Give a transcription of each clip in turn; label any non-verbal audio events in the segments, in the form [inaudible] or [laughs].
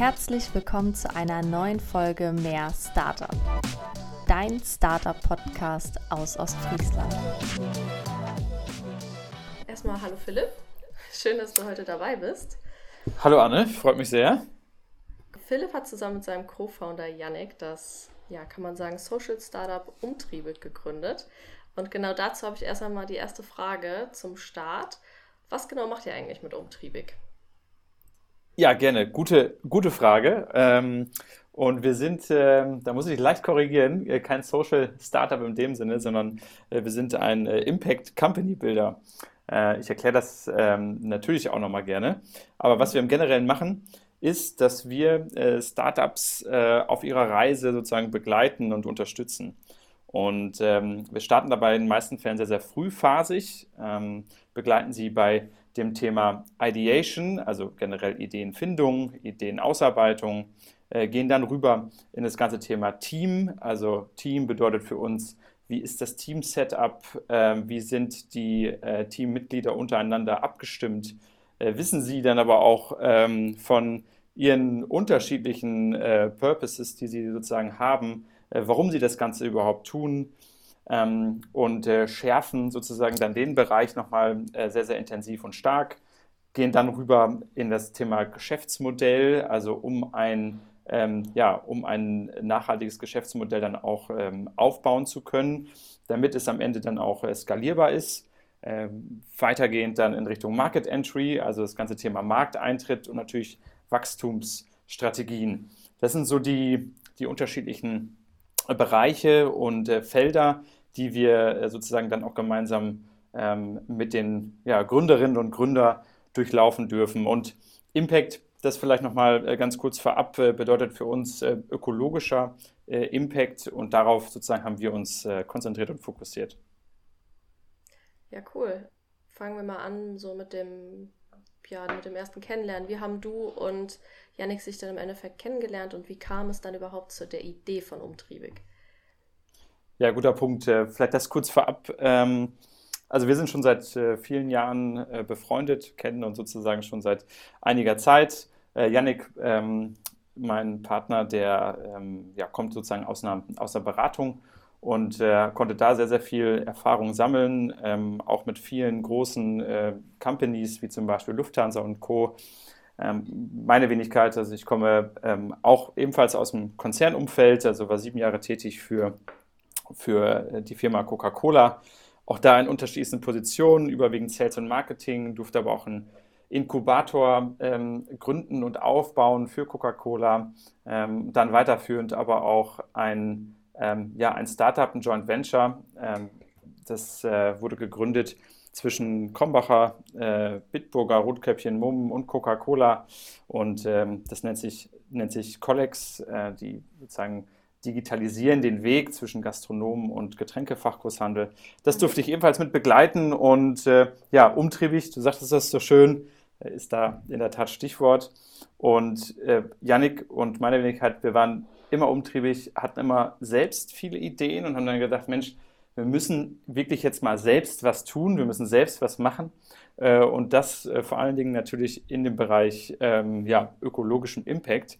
Herzlich willkommen zu einer neuen Folge Mehr Startup. Dein Startup-Podcast aus Ostfriesland. Erstmal hallo Philipp. Schön, dass du heute dabei bist. Hallo Anne, freut mich sehr. Philipp hat zusammen mit seinem Co-Founder Yannick das, ja, kann man sagen, Social Startup Umtriebe gegründet. Und genau dazu habe ich erst einmal die erste Frage zum Start. Was genau macht ihr eigentlich mit Umtriebig? Ja, gerne. Gute, gute Frage. Ähm, und wir sind, äh, da muss ich leicht korrigieren, äh, kein Social Startup in dem Sinne, sondern äh, wir sind ein äh, Impact Company Builder. Äh, ich erkläre das ähm, natürlich auch nochmal gerne. Aber was wir im Generellen machen, ist, dass wir äh, Startups auf ihrer Reise sozusagen begleiten und unterstützen. Und ähm, wir starten dabei in den meisten Fällen sehr, sehr frühphasig, ähm, begleiten sie bei dem Thema Ideation, also generell Ideenfindung, Ideenausarbeitung, äh, gehen dann rüber in das ganze Thema Team. Also Team bedeutet für uns, wie ist das Team-Setup, äh, wie sind die äh, Teammitglieder untereinander abgestimmt, äh, wissen sie dann aber auch ähm, von ihren unterschiedlichen Purposes, die sie sozusagen haben, warum sie das Ganze überhaupt tun ähm, und äh, schärfen sozusagen dann den Bereich nochmal äh, sehr, sehr intensiv und stark, gehen dann rüber in das Thema Geschäftsmodell, also um ein ähm, ja, um ein nachhaltiges Geschäftsmodell dann auch ähm, aufbauen zu können, damit es am Ende dann auch äh, skalierbar ist. Ähm, weitergehend dann in Richtung Market Entry, also das ganze Thema Markteintritt und natürlich Wachstumsstrategien. Das sind so die, die unterschiedlichen Bereiche und äh, Felder, die wir äh, sozusagen dann auch gemeinsam ähm, mit den ja, Gründerinnen und Gründern durchlaufen dürfen. Und Impact, das vielleicht nochmal äh, ganz kurz vorab, äh, bedeutet für uns ökologischer Impact und darauf sozusagen haben wir uns konzentriert und fokussiert. Ja, cool. Fangen wir mal an, so mit dem, ja, mit dem ersten Kennenlernen. Wie haben du und Janik sich dann im Endeffekt kennengelernt und wie kam es dann überhaupt zu der Idee von Umtriebig? Ja, guter Punkt. Äh, vielleicht das kurz vorab. Ähm, also wir sind schon seit äh, vielen Jahren äh, befreundet, kennen uns sozusagen schon seit einiger Zeit. Yannick, ähm, mein Partner, der ähm, kommt sozusagen aus einer, aus einer Beratung und konnte da sehr, sehr viel Erfahrung sammeln, auch mit vielen großen Companies wie zum Beispiel Lufthansa und Co. meine Wenigkeit, also ich komme auch ebenfalls aus dem Konzernumfeld, also war sieben Jahre tätig für für äh, die Firma Coca-Cola. Auch da in unterschiedlichsten Positionen, überwiegend Sales und Marketing, durfte aber auch einen Inkubator ähm, gründen und aufbauen für Coca-Cola. Ähm, dann weiterführend aber auch ein, ähm, ja, ein Startup, ein Joint Venture. Ähm, das äh, wurde gegründet zwischen Kombacher, äh, Bitburger, Rotkäppchen, Mumm und Coca-Cola. Und ähm, das nennt sich, nennt sich Collex, äh, die sozusagen digitalisieren den Weg zwischen Gastronomen und Getränkefachgroßhandel. Das durfte ich ebenfalls mit begleiten und äh, ja, umtriebig, du sagtest das so schön, äh, ist da in der Tat Stichwort. Und äh, Yannick und meine Wenigkeit, wir waren immer umtriebig, hatten immer selbst viele Ideen und haben dann gedacht, Mensch, wir müssen wirklich jetzt mal selbst was tun, wir müssen selbst was machen. Äh, und das äh, vor allen Dingen natürlich in dem Bereich ähm, ja, ökologischem Impact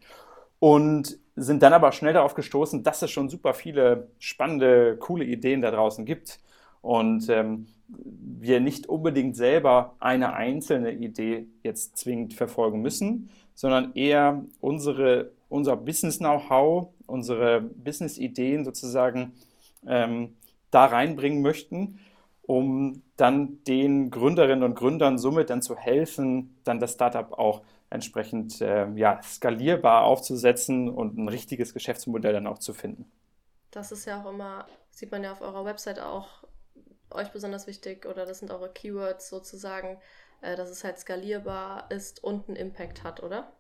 und sind dann aber schnell darauf gestoßen, dass es schon super viele spannende, coole Ideen da draußen gibt. Und ähm, wir nicht unbedingt selber eine einzelne Idee jetzt zwingend verfolgen müssen, sondern eher unsere, unser Business-Know-how, unsere Business-Ideen sozusagen ähm, da reinbringen möchten, um dann den Gründerinnen und Gründern somit dann zu helfen, dann das Startup auch entsprechend äh, ja, skalierbar aufzusetzen und ein richtiges Geschäftsmodell dann auch zu finden. Das ist ja auch immer, sieht man ja auf eurer Website auch euch besonders wichtig oder das sind eure Keywords sozusagen, äh, dass es halt skalierbar ist und einen Impact hat, oder?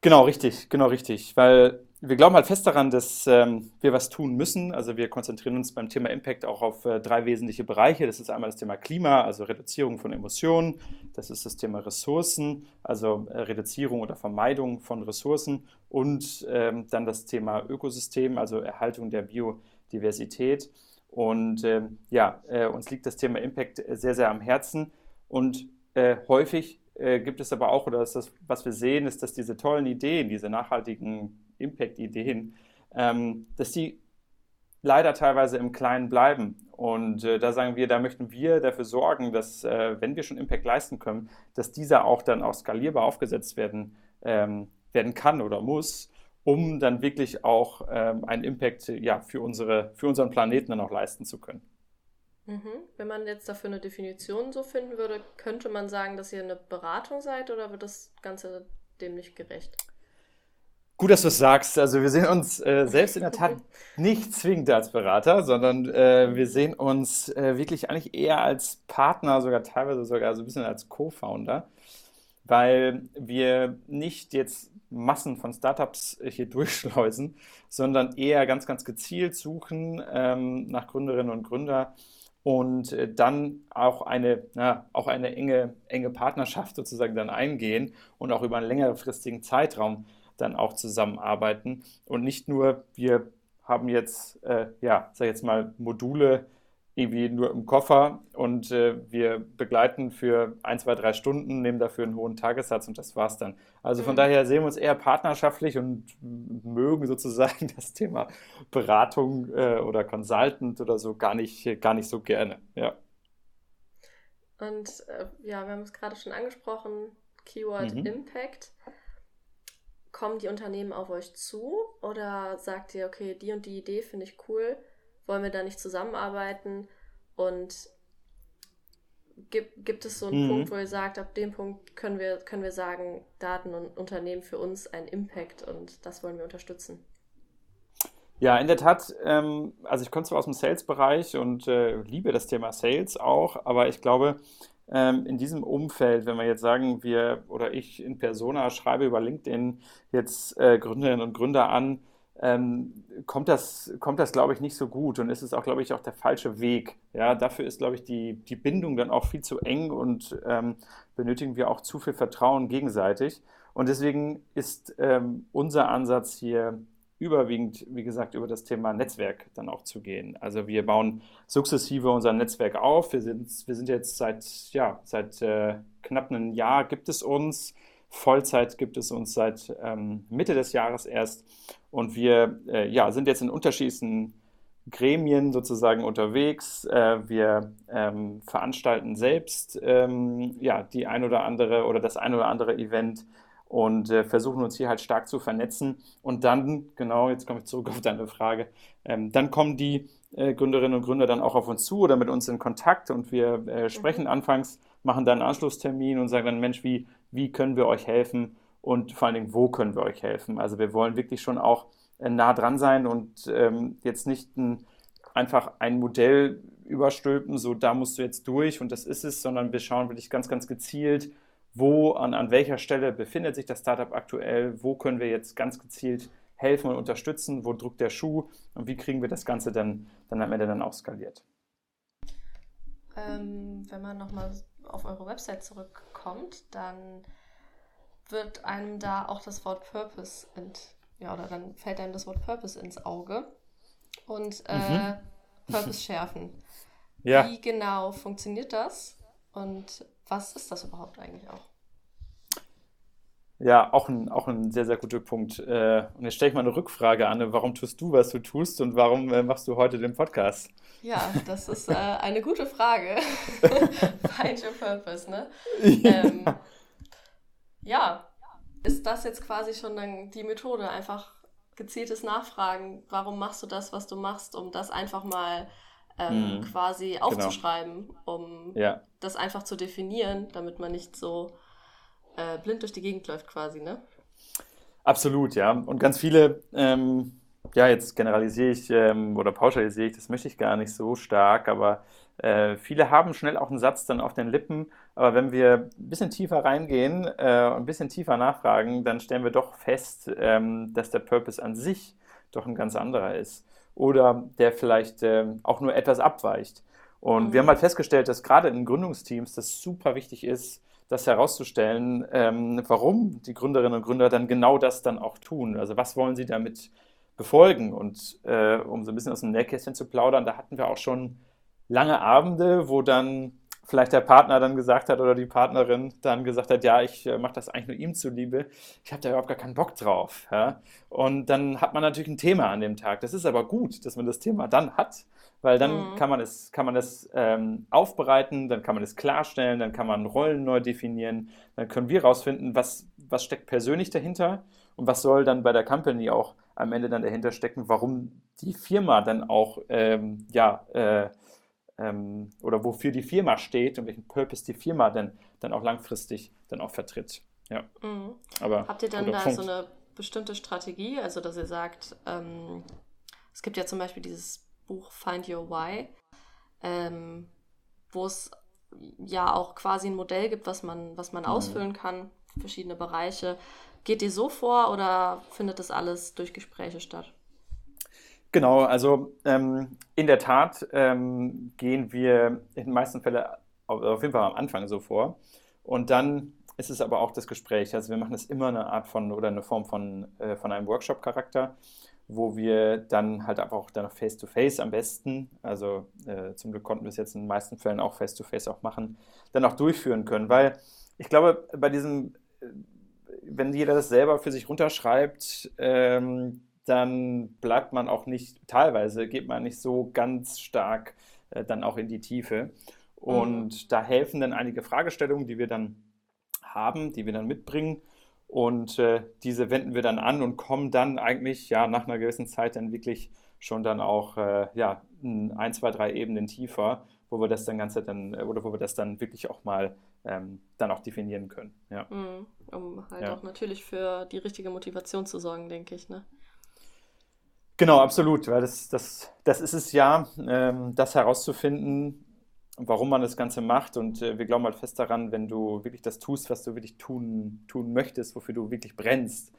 Genau, richtig, genau richtig. Weil wir glauben halt fest daran, dass ähm, wir was tun müssen. Also wir konzentrieren uns beim Thema Impact auch auf äh, drei wesentliche Bereiche. Das ist einmal das Thema Klima, also Reduzierung von Emissionen. Das ist das Thema Ressourcen, also äh, Reduzierung oder Vermeidung von Ressourcen. Und ähm, dann das Thema Ökosystem, also Erhaltung der Biodiversität. Und ähm, ja, äh, uns liegt das Thema Impact sehr, sehr am Herzen. Und äh, häufig äh, gibt es aber auch, oder das, was wir sehen, ist, dass diese tollen Ideen, diese nachhaltigen Impact-Ideen, ähm, dass die leider teilweise im Kleinen bleiben. Und äh, da sagen wir, da möchten wir dafür sorgen, dass, äh, wenn wir schon Impact leisten können, dass dieser auch dann auch skalierbar aufgesetzt werden, ähm, werden kann oder muss, um dann wirklich auch ähm, einen Impact ja, für, unsere, für unseren Planeten dann auch leisten zu können. Mhm. Wenn man jetzt dafür eine Definition so finden würde, könnte man sagen, dass ihr eine Beratung seid oder wird das Ganze dem nicht gerecht? Gut, dass du es sagst. Also wir sehen uns äh, selbst in der Tat [laughs] nicht zwingend als Berater, sondern äh, wir sehen uns äh, wirklich eigentlich eher als Partner, sogar teilweise sogar so ein bisschen als Co-Founder, weil wir nicht jetzt Massen von Startups hier durchschleusen, sondern eher ganz, ganz gezielt suchen ähm, nach Gründerinnen und Gründern und äh, dann auch eine, na, auch eine enge, enge Partnerschaft sozusagen dann eingehen und auch über einen längerfristigen Zeitraum dann auch zusammenarbeiten. Und nicht nur, wir haben jetzt, äh, ja, sag jetzt mal, Module irgendwie nur im Koffer und äh, wir begleiten für ein, zwei, drei Stunden, nehmen dafür einen hohen Tagessatz und das war's dann. Also von mhm. daher sehen wir uns eher partnerschaftlich und mögen sozusagen [laughs] das Thema Beratung äh, oder Consultant oder so gar nicht, gar nicht so gerne. Ja. Und äh, ja, wir haben es gerade schon angesprochen, Keyword mhm. Impact kommen die Unternehmen auf euch zu oder sagt ihr, okay, die und die Idee finde ich cool, wollen wir da nicht zusammenarbeiten? Und gibt, gibt es so einen mhm. Punkt, wo ihr sagt, ab dem Punkt können wir, können wir sagen, Daten und Unternehmen für uns einen Impact und das wollen wir unterstützen? Ja, in der Tat, ähm, also ich komme zwar aus dem Sales-Bereich und äh, liebe das Thema Sales auch, aber ich glaube, ähm, in diesem Umfeld, wenn wir jetzt sagen, wir oder ich in Persona schreibe über LinkedIn jetzt äh, Gründerinnen und Gründer an, ähm, kommt das, kommt das glaube ich, nicht so gut und ist es auch, glaube ich, auch der falsche Weg. Ja, dafür ist, glaube ich, die, die Bindung dann auch viel zu eng und ähm, benötigen wir auch zu viel Vertrauen gegenseitig. Und deswegen ist ähm, unser Ansatz hier überwiegend, wie gesagt, über das Thema Netzwerk dann auch zu gehen. Also wir bauen sukzessive unser Netzwerk auf. Wir sind, wir sind jetzt seit, ja, seit äh, knapp einem Jahr gibt es uns. Vollzeit gibt es uns seit ähm, Mitte des Jahres erst. Und wir äh, ja, sind jetzt in unterschiedlichen Gremien sozusagen unterwegs. Äh, wir ähm, veranstalten selbst ähm, ja, die ein oder andere oder das ein oder andere Event und äh, versuchen uns hier halt stark zu vernetzen. Und dann, genau, jetzt komme ich zurück auf deine Frage, ähm, dann kommen die äh, Gründerinnen und Gründer dann auch auf uns zu oder mit uns in Kontakt und wir äh, sprechen mhm. anfangs, machen dann einen Anschlusstermin und sagen dann, Mensch, wie, wie können wir euch helfen und vor allen Dingen, wo können wir euch helfen? Also wir wollen wirklich schon auch äh, nah dran sein und ähm, jetzt nicht ein, einfach ein Modell überstülpen, so da musst du jetzt durch und das ist es, sondern wir schauen wirklich ganz, ganz gezielt, wo, an, an welcher Stelle befindet sich das Startup aktuell, wo können wir jetzt ganz gezielt helfen und unterstützen, wo drückt der Schuh und wie kriegen wir das Ganze dann, dann am Ende dann auch skaliert. Ähm, wenn man nochmal auf eure Website zurückkommt, dann wird einem da auch das Wort Purpose ent, ja, oder dann fällt einem das Wort Purpose ins Auge und äh, mhm. Purpose schärfen. [laughs] Ja. Wie genau funktioniert das und was ist das überhaupt eigentlich auch? Ja, auch ein, auch ein sehr, sehr guter Punkt. Äh, und jetzt stelle ich mal eine Rückfrage an. Warum tust du, was du tust und warum äh, machst du heute den Podcast? Ja, das ist äh, eine gute Frage. [laughs] Find your purpose, ne? Ja. Ähm, ja, ist das jetzt quasi schon dann die Methode? Einfach gezieltes Nachfragen. Warum machst du das, was du machst, um das einfach mal ähm, mhm. quasi genau. aufzuschreiben, genau. um ja. das einfach zu definieren, damit man nicht so äh, blind durch die Gegend läuft quasi, ne? Absolut, ja. Und ganz viele, ähm, ja, jetzt generalisiere ich ähm, oder pauschalisiere ich, das möchte ich gar nicht so stark, aber äh, viele haben schnell auch einen Satz dann auf den Lippen, aber wenn wir ein bisschen tiefer reingehen äh, und ein bisschen tiefer nachfragen, dann stellen wir doch fest, ähm, dass der Purpose an sich doch ein ganz anderer ist oder der vielleicht äh, auch nur etwas abweicht. Und mhm. wir haben halt festgestellt, dass gerade in Gründungsteams das super wichtig ist, das herauszustellen, ähm, warum die Gründerinnen und Gründer dann genau das dann auch tun. Also was wollen sie damit befolgen? Und äh, um so ein bisschen aus dem Nähkästchen zu plaudern, da hatten wir auch schon lange Abende, wo dann vielleicht der Partner dann gesagt hat oder die Partnerin dann gesagt hat, ja, ich äh, mache das eigentlich nur ihm zuliebe, ich habe da überhaupt gar keinen Bock drauf. Ja? Und dann hat man natürlich ein Thema an dem Tag. Das ist aber gut, dass man das Thema dann hat, weil dann mhm. kann man es, kann man es ähm, aufbereiten, dann kann man es klarstellen, dann kann man Rollen neu definieren, dann können wir herausfinden, was, was steckt persönlich dahinter und was soll dann bei der Company auch am Ende dann dahinter stecken, warum die Firma dann auch ähm, ja, äh, ähm, oder wofür die Firma steht und welchen Purpose die Firma dann, dann auch langfristig dann auch vertritt. Ja. Mhm. Aber, Habt ihr dann da Punkt. so eine bestimmte Strategie, also dass ihr sagt, ähm, es gibt ja zum Beispiel dieses Buch Find Your Why, ähm, wo es ja auch quasi ein Modell gibt, was man, was man mhm. ausfüllen kann, verschiedene Bereiche. Geht ihr so vor oder findet das alles durch Gespräche statt? Genau, also ähm, in der Tat ähm, gehen wir in den meisten Fällen auf, auf, jeden Fall am Anfang so vor. Und dann ist es aber auch das Gespräch. Also wir machen es immer eine Art von oder eine Form von, äh, von einem Workshop-Charakter, wo wir dann halt auch dann face-to-face am besten, also äh, zum Glück konnten wir es jetzt in den meisten Fällen auch face-to-face -face auch machen, dann auch durchführen können. Weil ich glaube, bei diesem, äh, wenn jeder das selber für sich runterschreibt, ähm, dann bleibt man auch nicht, teilweise geht man nicht so ganz stark äh, dann auch in die Tiefe. Und mhm. da helfen dann einige Fragestellungen, die wir dann haben, die wir dann mitbringen. Und äh, diese wenden wir dann an und kommen dann eigentlich ja nach einer gewissen Zeit dann wirklich schon dann auch äh, ja, ein, zwei, drei Ebenen tiefer, wo wir das dann Ganze dann, äh, oder wo wir das dann wirklich auch mal ähm, dann auch definieren können. Ja. Mhm. Um halt ja. auch natürlich für die richtige Motivation zu sorgen, denke ich. Ne? Genau, absolut, weil das, das, das ist es ja, ähm, das herauszufinden, warum man das Ganze macht. Und äh, wir glauben halt fest daran, wenn du wirklich das tust, was du wirklich tun, tun möchtest, wofür du wirklich brennst,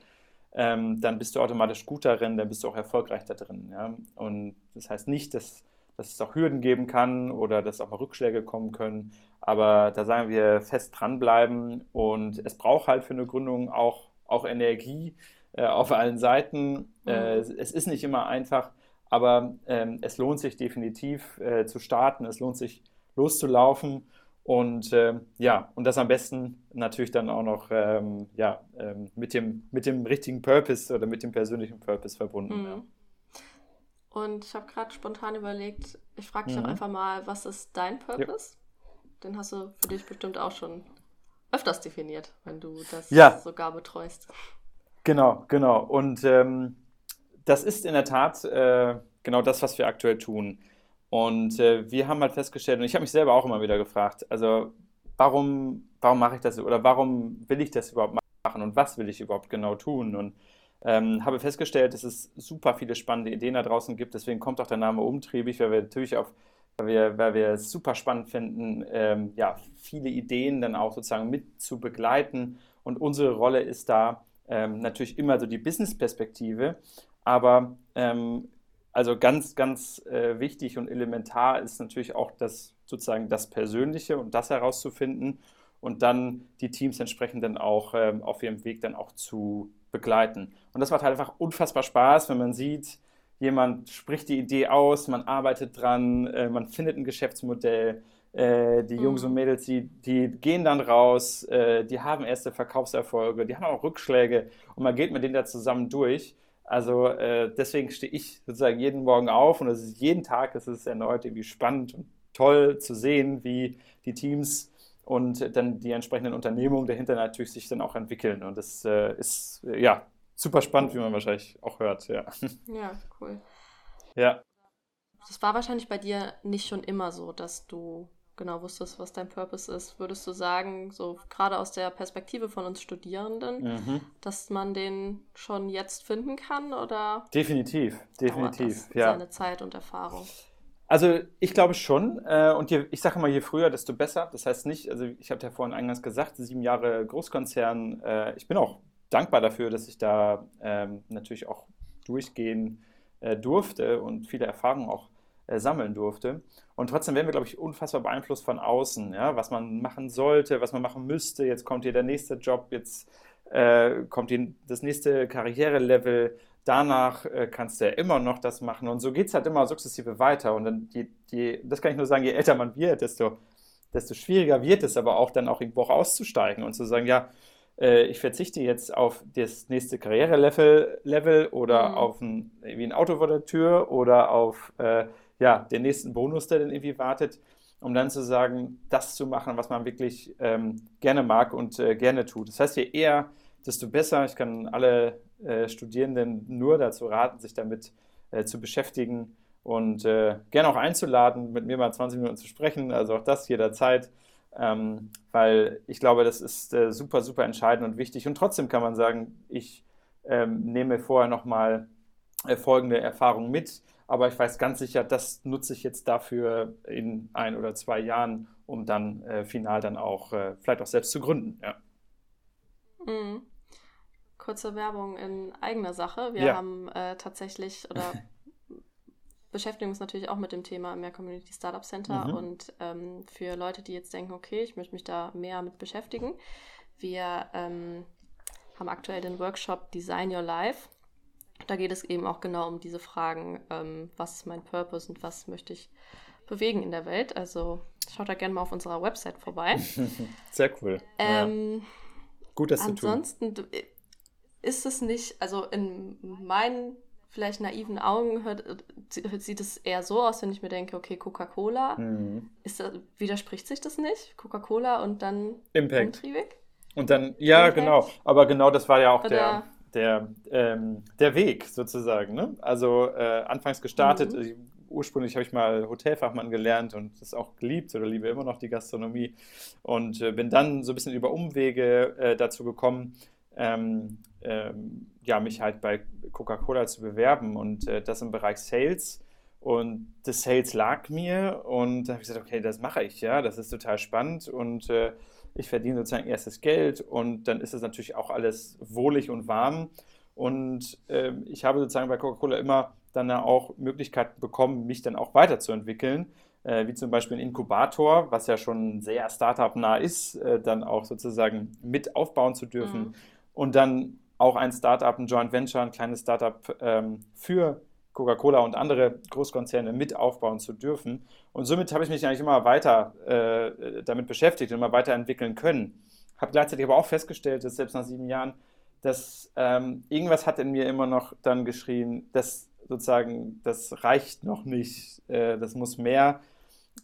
ähm, dann bist du automatisch gut darin, dann bist du auch erfolgreich da drin. Ja? Und das heißt nicht, dass, dass es auch Hürden geben kann oder dass auch mal Rückschläge kommen können. Aber da sagen wir fest dranbleiben und es braucht halt für eine Gründung auch, auch Energie äh, auf allen Seiten. Äh, mhm. es ist nicht immer einfach, aber ähm, es lohnt sich definitiv äh, zu starten, es lohnt sich loszulaufen und ähm, ja, und das am besten natürlich dann auch noch ähm, ja, ähm, mit, dem, mit dem richtigen Purpose oder mit dem persönlichen Purpose verbunden. Mhm. Ja. Und ich habe gerade spontan überlegt, ich frage dich mhm. doch einfach mal, was ist dein Purpose? Ja. Den hast du für dich bestimmt auch schon öfters definiert, wenn du das ja. sogar betreust. Genau, genau. Und ähm, das ist in der Tat äh, genau das, was wir aktuell tun. Und äh, wir haben halt festgestellt, und ich habe mich selber auch immer wieder gefragt, also warum, warum mache ich das oder warum will ich das überhaupt machen und was will ich überhaupt genau tun? Und ähm, habe festgestellt, dass es super viele spannende Ideen da draußen gibt. Deswegen kommt auch der Name umtriebig, weil wir natürlich auf, weil wir, weil wir es super spannend finden, ähm, ja, viele Ideen dann auch sozusagen mit zu begleiten. Und unsere Rolle ist da, ähm, natürlich immer so die Business-Perspektive, aber ähm, also ganz, ganz äh, wichtig und elementar ist natürlich auch das sozusagen das Persönliche und das herauszufinden und dann die Teams entsprechend dann auch ähm, auf ihrem Weg dann auch zu begleiten. Und das macht halt einfach unfassbar Spaß, wenn man sieht, jemand spricht die Idee aus, man arbeitet dran, äh, man findet ein Geschäftsmodell, äh, die Jungs und mhm. Mädels, die, die gehen dann raus, äh, die haben erste Verkaufserfolge, die haben auch Rückschläge und man geht mit denen da zusammen durch. Also äh, deswegen stehe ich sozusagen jeden Morgen auf und es ist jeden Tag, es ist erneut irgendwie spannend und toll zu sehen, wie die Teams und dann die entsprechenden Unternehmungen dahinter natürlich sich dann auch entwickeln. Und das äh, ist äh, ja super spannend, wie man wahrscheinlich auch hört. Ja, [laughs] ja cool. Ja. Das war wahrscheinlich bei dir nicht schon immer so, dass du genau wusstest, was dein Purpose ist, würdest du sagen, so gerade aus der Perspektive von uns Studierenden, mhm. dass man den schon jetzt finden kann oder? Definitiv, definitiv, ja. Seine Zeit und Erfahrung. Also ich glaube schon. Äh, und je, ich sage immer, je früher, desto besser. Das heißt nicht, also ich habe ja vorhin eingangs gesagt, sieben Jahre Großkonzern. Äh, ich bin auch dankbar dafür, dass ich da ähm, natürlich auch durchgehen äh, durfte und viele Erfahrungen auch sammeln durfte. Und trotzdem werden wir, glaube ich, unfassbar beeinflusst von außen, ja, was man machen sollte, was man machen müsste. Jetzt kommt hier der nächste Job, jetzt kommt hier das nächste Karrierelevel. Danach äh, kannst du ja immer noch das machen. Und so geht es halt immer sukzessive weiter. Und dann, die, die, das kann ich nur sagen, je älter man wird, desto desto schwieriger wird es aber auch dann auch irgendwo auch auszusteigen und zu sagen, ja, äh, ich verzichte jetzt auf das nächste Karrierelevel Level oder mhm. auf ein, irgendwie ein Auto vor der Tür oder auf äh, ja, den nächsten Bonus, der dann irgendwie wartet, um dann zu sagen, das zu machen, was man wirklich ähm, gerne mag und äh, gerne tut. Das heißt, je eher, desto besser. Ich kann alle Studierenden nur dazu raten, sich damit äh, zu beschäftigen und äh, gerne auch einzuladen, mit mir mal 20 Minuten zu sprechen. Also auch das jederzeit ähm, weil ich glaube, das ist äh, super, super entscheidend und wichtig. Und trotzdem kann man sagen, ich ähm, nehme vorher nochmal äh, folgende Erfahrungen mit, aber ich weiß ganz sicher, das nutze ich jetzt dafür in ein oder zwei Jahren, um dann äh, final dann auch äh, vielleicht auch selbst zu gründen. Ja. Mhm. Kurze Werbung in eigener Sache. Wir ja. haben äh, tatsächlich oder [laughs] beschäftigen uns natürlich auch mit dem Thema mehr Community Startup Center mhm. und ähm, für Leute, die jetzt denken, okay, ich möchte mich da mehr mit beschäftigen, wir ähm, haben aktuell den Workshop Design Your Life. Da geht es eben auch genau um diese Fragen, ähm, was ist mein Purpose und was möchte ich bewegen in der Welt. Also schaut da gerne mal auf unserer Website vorbei. [laughs] Sehr cool. Ähm, ja. Gut, dass du Ansonsten ist es nicht, also in meinen vielleicht naiven Augen hört, sieht es eher so aus, wenn ich mir denke, okay, Coca-Cola, mhm. widerspricht sich das nicht? Coca-Cola und dann Impact. Umtriebig? Und dann, ja, Impact? genau. Aber genau das war ja auch der, der, ähm, der Weg sozusagen. Ne? Also äh, anfangs gestartet, mhm. ursprünglich habe ich mal Hotelfachmann gelernt und das auch geliebt oder liebe immer noch die Gastronomie und äh, bin dann so ein bisschen über Umwege äh, dazu gekommen, ähm, ähm, ja, mich halt bei Coca-Cola zu bewerben und äh, das im Bereich Sales. Und das Sales lag mir und da habe ich gesagt, okay, das mache ich, ja, das ist total spannend und äh, ich verdiene sozusagen erstes Geld und dann ist es natürlich auch alles wohlig und warm. Und äh, ich habe sozusagen bei Coca-Cola immer dann auch Möglichkeiten bekommen, mich dann auch weiterzuentwickeln, äh, wie zum Beispiel ein Inkubator, was ja schon sehr Startup-nah ist, äh, dann auch sozusagen mit aufbauen zu dürfen. Mhm. Und dann auch ein Startup, ein Joint Venture, ein kleines Startup ähm, für Coca-Cola und andere Großkonzerne mit aufbauen zu dürfen. Und somit habe ich mich eigentlich immer weiter äh, damit beschäftigt und immer weiterentwickeln können. Habe gleichzeitig aber auch festgestellt, dass selbst nach sieben Jahren, dass ähm, irgendwas hat in mir immer noch dann geschrien, dass sozusagen, das reicht noch nicht, äh, das muss mehr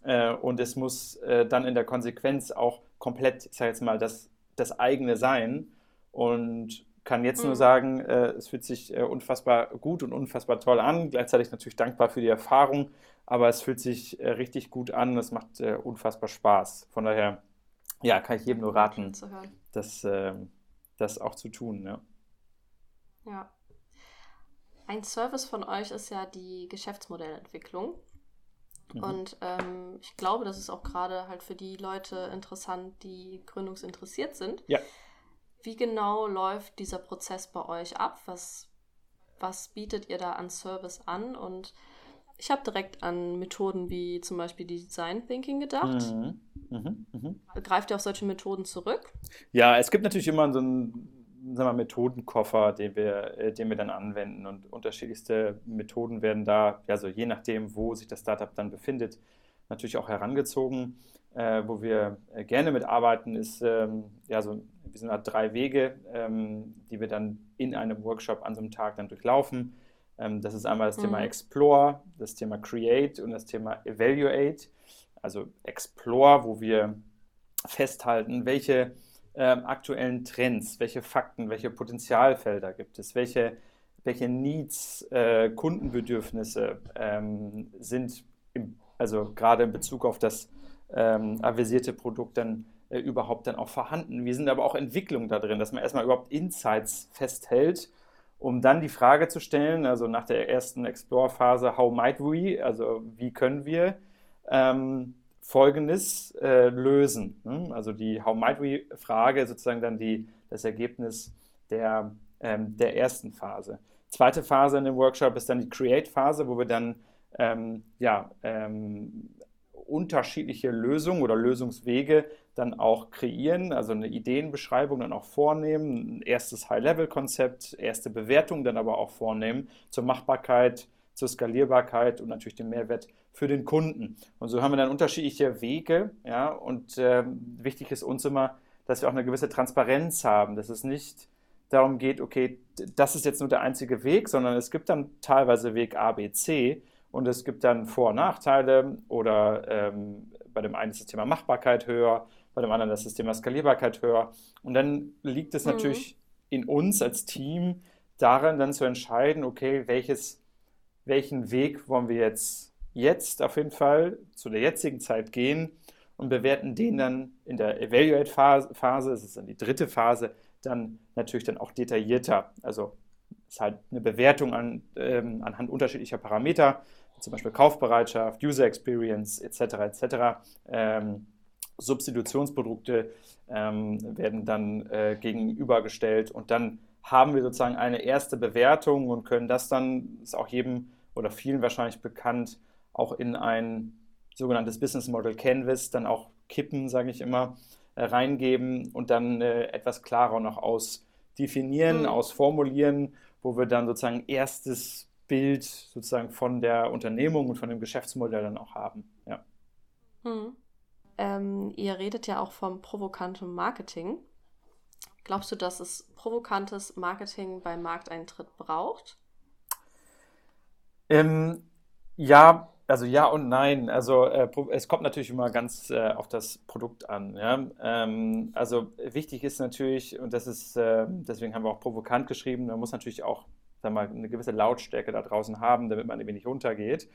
äh, und es muss äh, dann in der Konsequenz auch komplett, ich sage jetzt mal, das, das eigene sein. Und kann jetzt mhm. nur sagen, äh, es fühlt sich äh, unfassbar gut und unfassbar toll an. Gleichzeitig natürlich dankbar für die Erfahrung, aber es fühlt sich äh, richtig gut an. Es macht äh, unfassbar Spaß. Von daher, ja, kann ich jedem nur raten, das, ähm, das auch zu tun. Ja. ja. Ein Service von euch ist ja die Geschäftsmodellentwicklung. Mhm. Und ähm, ich glaube, das ist auch gerade halt für die Leute interessant, die gründungsinteressiert sind. Ja wie genau läuft dieser Prozess bei euch ab? Was, was bietet ihr da an Service an? Und ich habe direkt an Methoden wie zum Beispiel Design Thinking gedacht. Mhm. Mhm. Mhm. Greift ihr auf solche Methoden zurück? Ja, es gibt natürlich immer so einen sagen wir, Methodenkoffer, den wir, äh, den wir dann anwenden. Und unterschiedlichste Methoden werden da, also je nachdem, wo sich das Startup dann befindet, natürlich auch herangezogen. Äh, wo wir äh, gerne mitarbeiten, ist ähm, ja so wir sind da drei Wege, ähm, die wir dann in einem Workshop an so einem Tag dann durchlaufen. Ähm, das ist einmal das mhm. Thema Explore, das Thema Create und das Thema Evaluate. Also Explore, wo wir festhalten, welche ähm, aktuellen Trends, welche Fakten, welche Potenzialfelder gibt es, welche, welche Needs, äh, Kundenbedürfnisse ähm, sind, im, also gerade in Bezug auf das ähm, avisierte Produkt dann äh, überhaupt dann auch vorhanden. Wir sind aber auch Entwicklung da drin, dass man erstmal überhaupt Insights festhält, um dann die Frage zu stellen, also nach der ersten Explore-Phase, how might we, also wie können wir ähm, Folgendes äh, lösen. Ne? Also die How might we-Frage sozusagen dann die, das Ergebnis der, ähm, der ersten Phase. Zweite Phase in dem Workshop ist dann die Create-Phase, wo wir dann ähm, ja, ähm, unterschiedliche Lösungen oder Lösungswege dann auch kreieren, also eine Ideenbeschreibung dann auch vornehmen, ein erstes High-Level-Konzept, erste Bewertung dann aber auch vornehmen zur Machbarkeit, zur Skalierbarkeit und natürlich den Mehrwert für den Kunden. Und so haben wir dann unterschiedliche Wege. Ja, und äh, wichtig ist uns immer, dass wir auch eine gewisse Transparenz haben, dass es nicht darum geht, okay, das ist jetzt nur der einzige Weg, sondern es gibt dann teilweise Weg A, B, C und es gibt dann Vor- und Nachteile oder ähm, bei dem einen ist das Thema Machbarkeit höher, bei dem anderen ist das Thema Skalierbarkeit höher. Und dann liegt es mhm. natürlich in uns als Team darin, dann zu entscheiden, okay, welches, welchen Weg wollen wir jetzt, jetzt auf jeden Fall zu der jetzigen Zeit gehen und bewerten den dann in der Evaluate-Phase, das ist dann die dritte Phase, dann natürlich dann auch detaillierter. Also ist halt eine Bewertung an, ähm, anhand unterschiedlicher Parameter, zum Beispiel Kaufbereitschaft, User Experience etc. etc. Ähm, Substitutionsprodukte ähm, werden dann äh, gegenübergestellt und dann haben wir sozusagen eine erste Bewertung und können das dann, ist auch jedem oder vielen wahrscheinlich bekannt, auch in ein sogenanntes Business Model Canvas dann auch kippen, sage ich immer, äh, reingeben und dann äh, etwas klarer noch ausdefinieren, mhm. ausformulieren, wo wir dann sozusagen erstes Bild sozusagen von der Unternehmung und von dem Geschäftsmodell dann auch haben. Ja. Mhm. Ähm, ihr redet ja auch vom provokanten Marketing. Glaubst du, dass es provokantes Marketing beim Markteintritt braucht? Ähm, ja, also ja und nein. Also äh, es kommt natürlich immer ganz äh, auf das Produkt an. Ja? Ähm, also wichtig ist natürlich, und das ist, äh, deswegen haben wir auch provokant geschrieben, man muss natürlich auch sag mal, eine gewisse Lautstärke da draußen haben, damit man eben nicht runtergeht.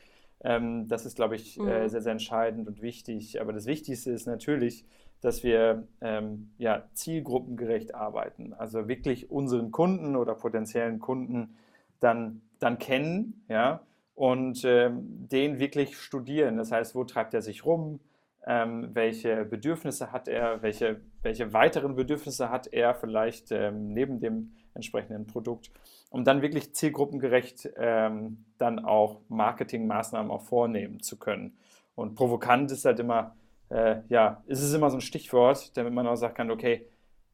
Ähm, das ist, glaube ich, äh, mhm. sehr, sehr entscheidend und wichtig. Aber das Wichtigste ist natürlich, dass wir ähm, ja, zielgruppengerecht arbeiten. Also wirklich unseren Kunden oder potenziellen Kunden dann, dann kennen, ja, und ähm, den wirklich studieren. Das heißt, wo treibt er sich rum? Ähm, welche Bedürfnisse hat er? Welche, welche weiteren Bedürfnisse hat er vielleicht ähm, neben dem entsprechenden Produkt? Um dann wirklich zielgruppengerecht ähm, dann auch Marketingmaßnahmen auch vornehmen zu können. Und provokant ist halt immer, äh, ja, ist es immer so ein Stichwort, damit man auch sagen kann, okay,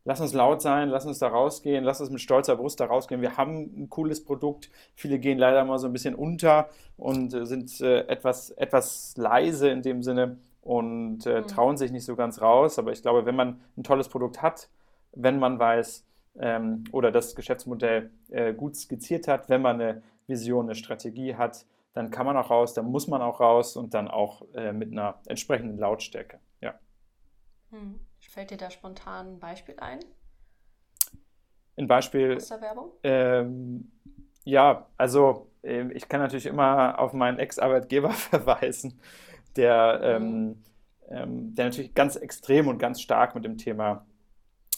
lass uns laut sein, lass uns da rausgehen, lass uns mit stolzer Brust da rausgehen. Wir haben ein cooles Produkt. Viele gehen leider mal so ein bisschen unter und äh, sind äh, etwas, etwas leise in dem Sinne und äh, mhm. trauen sich nicht so ganz raus. Aber ich glaube, wenn man ein tolles Produkt hat, wenn man weiß ähm, oder das Geschäftsmodell äh, gut skizziert hat, wenn man eine Vision, eine Strategie hat, dann kann man auch raus, dann muss man auch raus und dann auch äh, mit einer entsprechenden Lautstärke. Ja. Mhm. Fällt dir da spontan ein Beispiel ein? Ein Beispiel. Aus der Werbung? Ähm, ja, also äh, ich kann natürlich immer auf meinen Ex-Arbeitgeber [laughs] verweisen, der, ähm, mhm. ähm, der natürlich ganz extrem und ganz stark mit dem Thema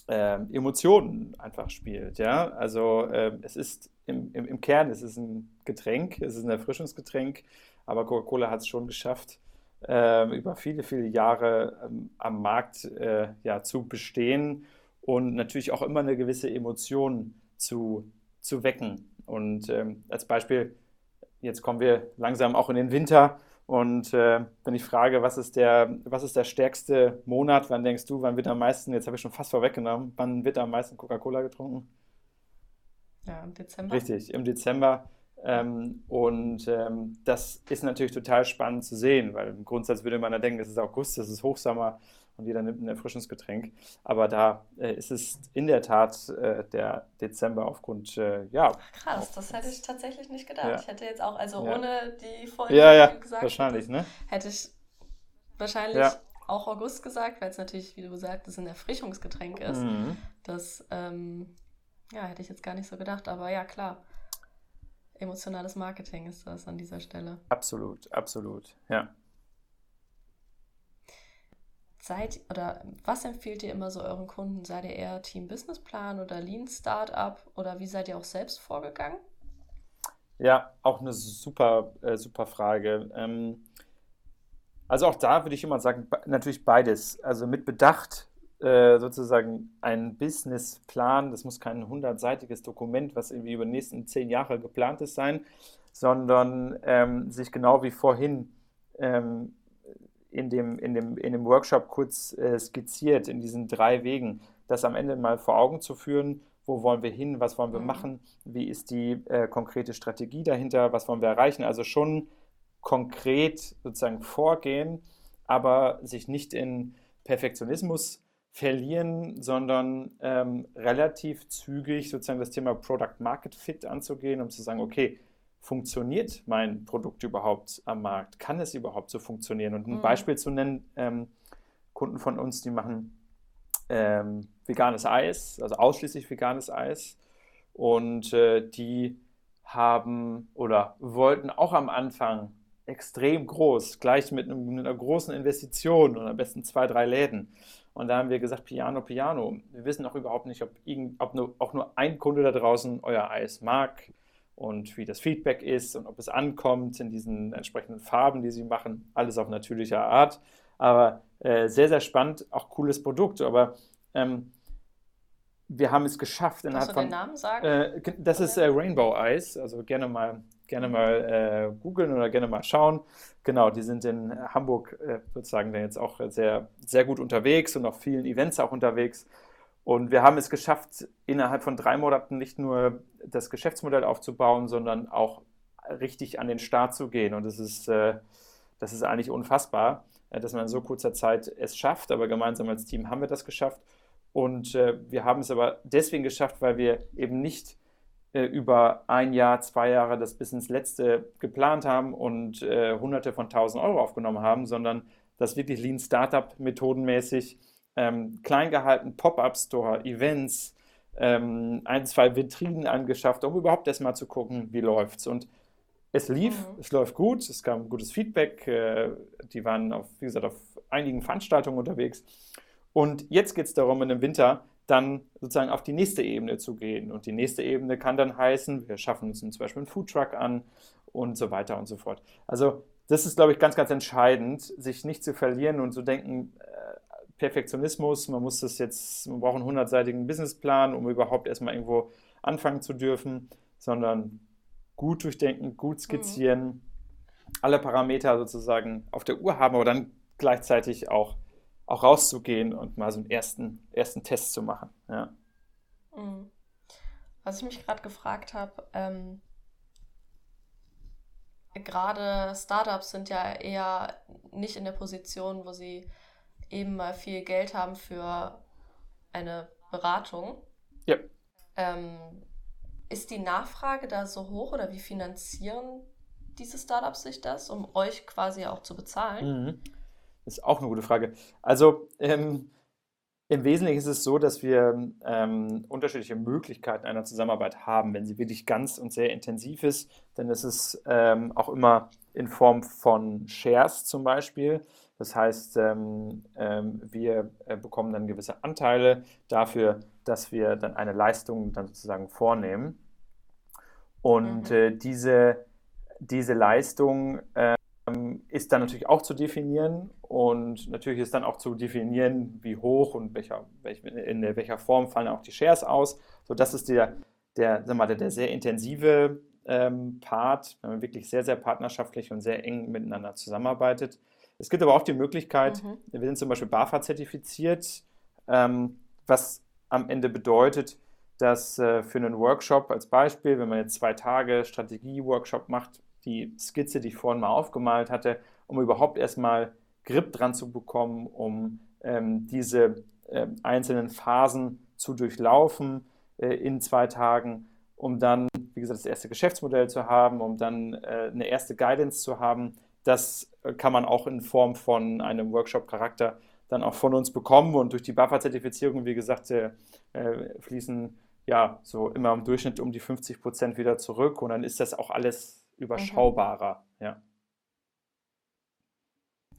äh, Emotionen einfach spielt. Ja? Also äh, es ist im, im, im Kern, es ist ein Getränk, es ist ein Erfrischungsgetränk, aber Coca-Cola hat es schon geschafft, äh, über viele, viele Jahre ähm, am Markt äh, ja, zu bestehen und natürlich auch immer eine gewisse Emotion zu, zu wecken. Und ähm, als Beispiel, jetzt kommen wir langsam auch in den Winter. Und äh, wenn ich frage, was ist, der, was ist der stärkste Monat, wann denkst du, wann wird am meisten, jetzt habe ich schon fast vorweggenommen, wann wird am meisten Coca-Cola getrunken? Ja, im Dezember. Richtig, im Dezember. Ähm, und ähm, das ist natürlich total spannend zu sehen, weil im Grundsatz würde man ja denken, es ist August, es ist Hochsommer und jeder nimmt ein Erfrischungsgetränk. Aber da äh, ist es in der Tat äh, der Dezember aufgrund, äh, ja. Krass, das hätte ich tatsächlich nicht gedacht. Ja. Ich hätte jetzt auch, also ja. ohne die Folge ja, ja, gesagt, wahrscheinlich, hätte, ne? hätte ich wahrscheinlich ja. auch August gesagt, weil es natürlich, wie du gesagt hast, ein Erfrischungsgetränk ist. Mhm. Das, ähm, ja, hätte ich jetzt gar nicht so gedacht, aber ja, klar emotionales Marketing ist das an dieser Stelle. Absolut, absolut, ja. Seid oder was empfiehlt ihr immer so euren Kunden? Seid ihr eher Team Businessplan oder Lean Startup oder wie seid ihr auch selbst vorgegangen? Ja, auch eine super, äh, super Frage. Ähm, also auch da würde ich immer sagen, natürlich beides. Also mit Bedacht äh, sozusagen ein Businessplan, das muss kein hundertseitiges Dokument, was irgendwie über die nächsten zehn Jahre geplant ist, sein, sondern ähm, sich genau wie vorhin ähm, in, dem, in, dem, in dem Workshop kurz äh, skizziert, in diesen drei Wegen, das am Ende mal vor Augen zu führen, wo wollen wir hin, was wollen wir mhm. machen, wie ist die äh, konkrete Strategie dahinter, was wollen wir erreichen. Also schon konkret sozusagen vorgehen, aber sich nicht in Perfektionismus verlieren, sondern ähm, relativ zügig sozusagen das Thema Product Market Fit anzugehen, um zu sagen, okay, funktioniert mein Produkt überhaupt am Markt? Kann es überhaupt so funktionieren? Und ein mhm. Beispiel zu nennen, ähm, Kunden von uns, die machen ähm, veganes Eis, also ausschließlich veganes Eis. Und äh, die haben oder wollten auch am Anfang extrem groß, gleich mit, einem, mit einer großen Investition und am besten zwei, drei Läden. Und da haben wir gesagt, Piano, Piano. Wir wissen auch überhaupt nicht, ob, irgend, ob nur, auch nur ein Kunde da draußen euer Eis mag und wie das Feedback ist und ob es ankommt in diesen entsprechenden Farben, die sie machen. Alles auf natürliche Art. Aber äh, sehr, sehr spannend, auch cooles Produkt. Aber ähm, wir haben es geschafft Kannst du den Namen sagen? Äh, das ist äh, Rainbow Eyes, also gerne mal, gerne mal äh, googeln oder gerne mal schauen. Genau, die sind in Hamburg äh, sozusagen dann jetzt auch sehr, sehr gut unterwegs und auf vielen Events auch unterwegs. Und wir haben es geschafft, innerhalb von drei Monaten nicht nur das Geschäftsmodell aufzubauen, sondern auch richtig an den Start zu gehen. Und das ist, äh, das ist eigentlich unfassbar. Äh, dass man in so kurzer Zeit es schafft, aber gemeinsam als Team haben wir das geschafft. Und äh, wir haben es aber deswegen geschafft, weil wir eben nicht über ein Jahr, zwei Jahre das bis ins Letzte geplant haben und Hunderte von tausend Euro aufgenommen haben, sondern das wirklich Lean Startup methodenmäßig ähm, klein gehalten, Pop-up-Store, Events, ähm, ein, zwei Vitrinen angeschafft, um überhaupt erstmal zu gucken, wie läuft's. Und es lief, mhm. es läuft gut, es kam gutes Feedback. Äh, die waren, auf, wie gesagt, auf einigen Veranstaltungen unterwegs. Und jetzt geht es darum, in dem Winter dann sozusagen auf die nächste Ebene zu gehen. Und die nächste Ebene kann dann heißen, wir schaffen uns zum Beispiel einen Foodtruck an und so weiter und so fort. Also das ist, glaube ich, ganz, ganz entscheidend, sich nicht zu verlieren und zu denken, äh, Perfektionismus, man muss das jetzt, man braucht einen hundertseitigen Businessplan, um überhaupt erstmal irgendwo anfangen zu dürfen, sondern gut durchdenken, gut skizzieren, mhm. alle Parameter sozusagen auf der Uhr haben, aber dann gleichzeitig auch, auch rauszugehen und mal so einen ersten, ersten Test zu machen. Ja. Mhm. Was ich mich gerade gefragt habe, ähm, gerade Startups sind ja eher nicht in der Position, wo sie eben mal viel Geld haben für eine Beratung. Ja. Ähm, ist die Nachfrage da so hoch oder wie finanzieren diese Startups sich das, um euch quasi auch zu bezahlen? Mhm. Das ist auch eine gute Frage. Also ähm, im Wesentlichen ist es so, dass wir ähm, unterschiedliche Möglichkeiten einer Zusammenarbeit haben. Wenn sie wirklich ganz und sehr intensiv ist, dann ist es ähm, auch immer in Form von Shares zum Beispiel. Das heißt, ähm, ähm, wir äh, bekommen dann gewisse Anteile dafür, dass wir dann eine Leistung dann sozusagen vornehmen. Und mhm. äh, diese, diese Leistung ähm, ist dann natürlich auch zu definieren und natürlich ist dann auch zu definieren, wie hoch und welcher, welch, in welcher Form fallen auch die Shares aus. So, das ist der, der, sag mal, der, der sehr intensive ähm, Part, wenn man wirklich sehr, sehr partnerschaftlich und sehr eng miteinander zusammenarbeitet. Es gibt aber auch die Möglichkeit, mhm. wir sind zum Beispiel BAFA zertifiziert, ähm, was am Ende bedeutet, dass äh, für einen Workshop als Beispiel, wenn man jetzt zwei Tage Strategie-Workshop macht, die Skizze, die ich vorhin mal aufgemalt hatte, um überhaupt erstmal Grip dran zu bekommen, um ähm, diese äh, einzelnen Phasen zu durchlaufen äh, in zwei Tagen, um dann, wie gesagt, das erste Geschäftsmodell zu haben, um dann äh, eine erste Guidance zu haben. Das kann man auch in Form von einem Workshop-Charakter dann auch von uns bekommen. Und durch die BAFA-Zertifizierung, wie gesagt, äh, fließen ja so immer im Durchschnitt um die 50 Prozent wieder zurück. Und dann ist das auch alles überschaubarer. Mhm. Ja.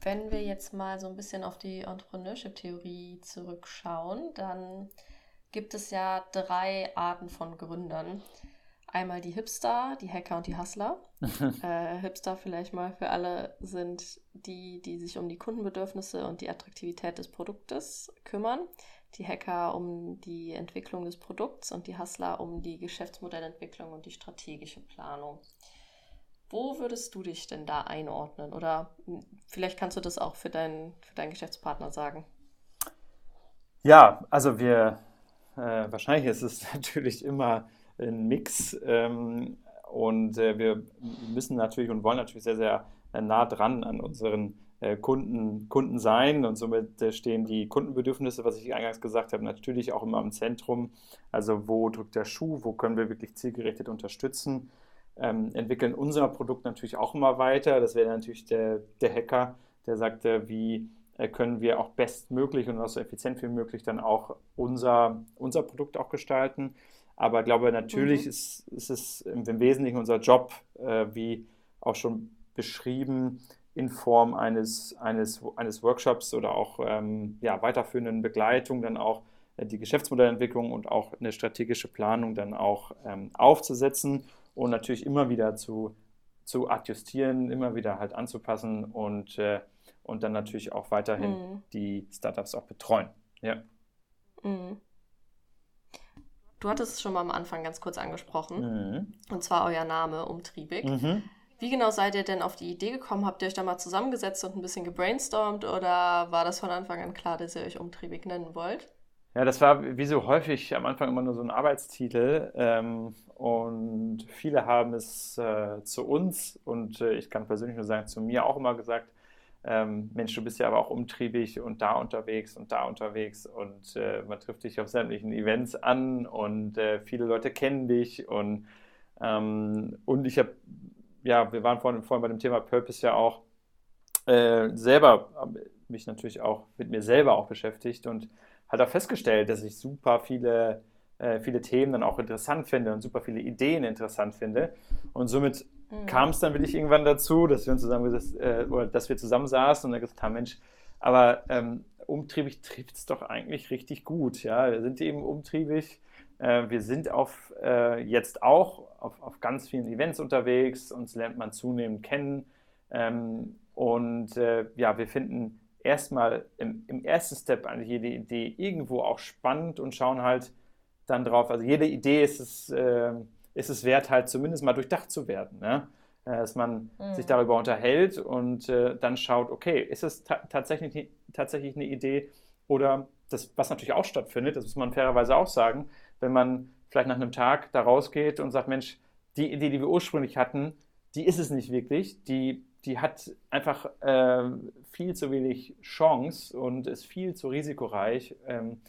Wenn wir jetzt mal so ein bisschen auf die Entrepreneurship-Theorie zurückschauen, dann gibt es ja drei Arten von Gründern. Einmal die Hipster, die Hacker und die Hustler. [laughs] äh, Hipster vielleicht mal für alle sind die, die sich um die Kundenbedürfnisse und die Attraktivität des Produktes kümmern. Die Hacker um die Entwicklung des Produkts und die Hustler um die Geschäftsmodellentwicklung und die strategische Planung. Wo würdest du dich denn da einordnen? Oder vielleicht kannst du das auch für, dein, für deinen Geschäftspartner sagen. Ja, also wir äh, wahrscheinlich ist es [laughs] natürlich immer ein Mix. Ähm, und äh, wir müssen natürlich und wollen natürlich sehr, sehr äh, nah dran an unseren äh, Kunden, Kunden sein und somit äh, stehen die Kundenbedürfnisse, was ich eingangs gesagt habe, natürlich auch immer im Zentrum. Also wo drückt der Schuh, wo können wir wirklich zielgerichtet unterstützen, ähm, entwickeln unser Produkt natürlich auch immer weiter. Das wäre natürlich der, der Hacker, der sagt, wie können wir auch bestmöglich und auch so effizient wie möglich dann auch unser, unser Produkt auch gestalten. Aber ich glaube, natürlich mhm. ist, ist es im Wesentlichen unser Job, äh, wie auch schon beschrieben, in Form eines, eines, eines Workshops oder auch ähm, ja, weiterführenden Begleitung dann auch äh, die Geschäftsmodellentwicklung und auch eine strategische Planung dann auch ähm, aufzusetzen und natürlich immer wieder zu, zu adjustieren, immer wieder halt anzupassen und, äh, und dann natürlich auch weiterhin mhm. die Startups auch betreuen. Ja. Mhm. Du hattest es schon mal am Anfang ganz kurz angesprochen. Mhm. Und zwar euer Name, Umtriebig. Mhm. Wie genau seid ihr denn auf die Idee gekommen? Habt ihr euch da mal zusammengesetzt und ein bisschen gebrainstormt oder war das von Anfang an klar, dass ihr euch Umtriebig nennen wollt? Ja, das war wie so häufig am Anfang immer nur so ein Arbeitstitel ähm, und viele haben es äh, zu uns und äh, ich kann persönlich nur sagen, zu mir auch immer gesagt, ähm, Mensch, du bist ja aber auch umtriebig und da unterwegs und da unterwegs und äh, man trifft dich auf sämtlichen Events an und äh, viele Leute kennen dich und, ähm, und ich habe, ja, wir waren vorhin, vorhin bei dem Thema Purpose ja auch äh, selber, mich natürlich auch mit mir selber auch beschäftigt und halt auch festgestellt, dass ich super viele äh, viele Themen dann auch interessant finde und super viele Ideen interessant finde. Und somit mhm. kam es dann wirklich irgendwann dazu, dass wir uns zusammen äh, oder dass wir zusammen saßen und dann gesagt haben, Mensch, aber ähm, umtriebig trifft es doch eigentlich richtig gut. Ja, wir sind eben umtriebig. Äh, wir sind auf, äh, jetzt auch auf, auf ganz vielen Events unterwegs, uns lernt man zunehmend kennen. Ähm, und äh, ja, wir finden erstmal im, im, ersten Step eigentlich jede Idee irgendwo auch spannend und schauen halt, dann drauf. Also jede Idee ist es, äh, ist es wert, halt zumindest mal durchdacht zu werden. Ne? Äh, dass man mhm. sich darüber unterhält und äh, dann schaut, okay, ist es ta tatsächlich, tatsächlich eine Idee oder das, was natürlich auch stattfindet, das muss man fairerweise auch sagen, wenn man vielleicht nach einem Tag da rausgeht und sagt, Mensch, die Idee, die wir ursprünglich hatten, die ist es nicht wirklich, die, die hat einfach äh, viel zu wenig Chance und ist viel zu risikoreich. Ähm,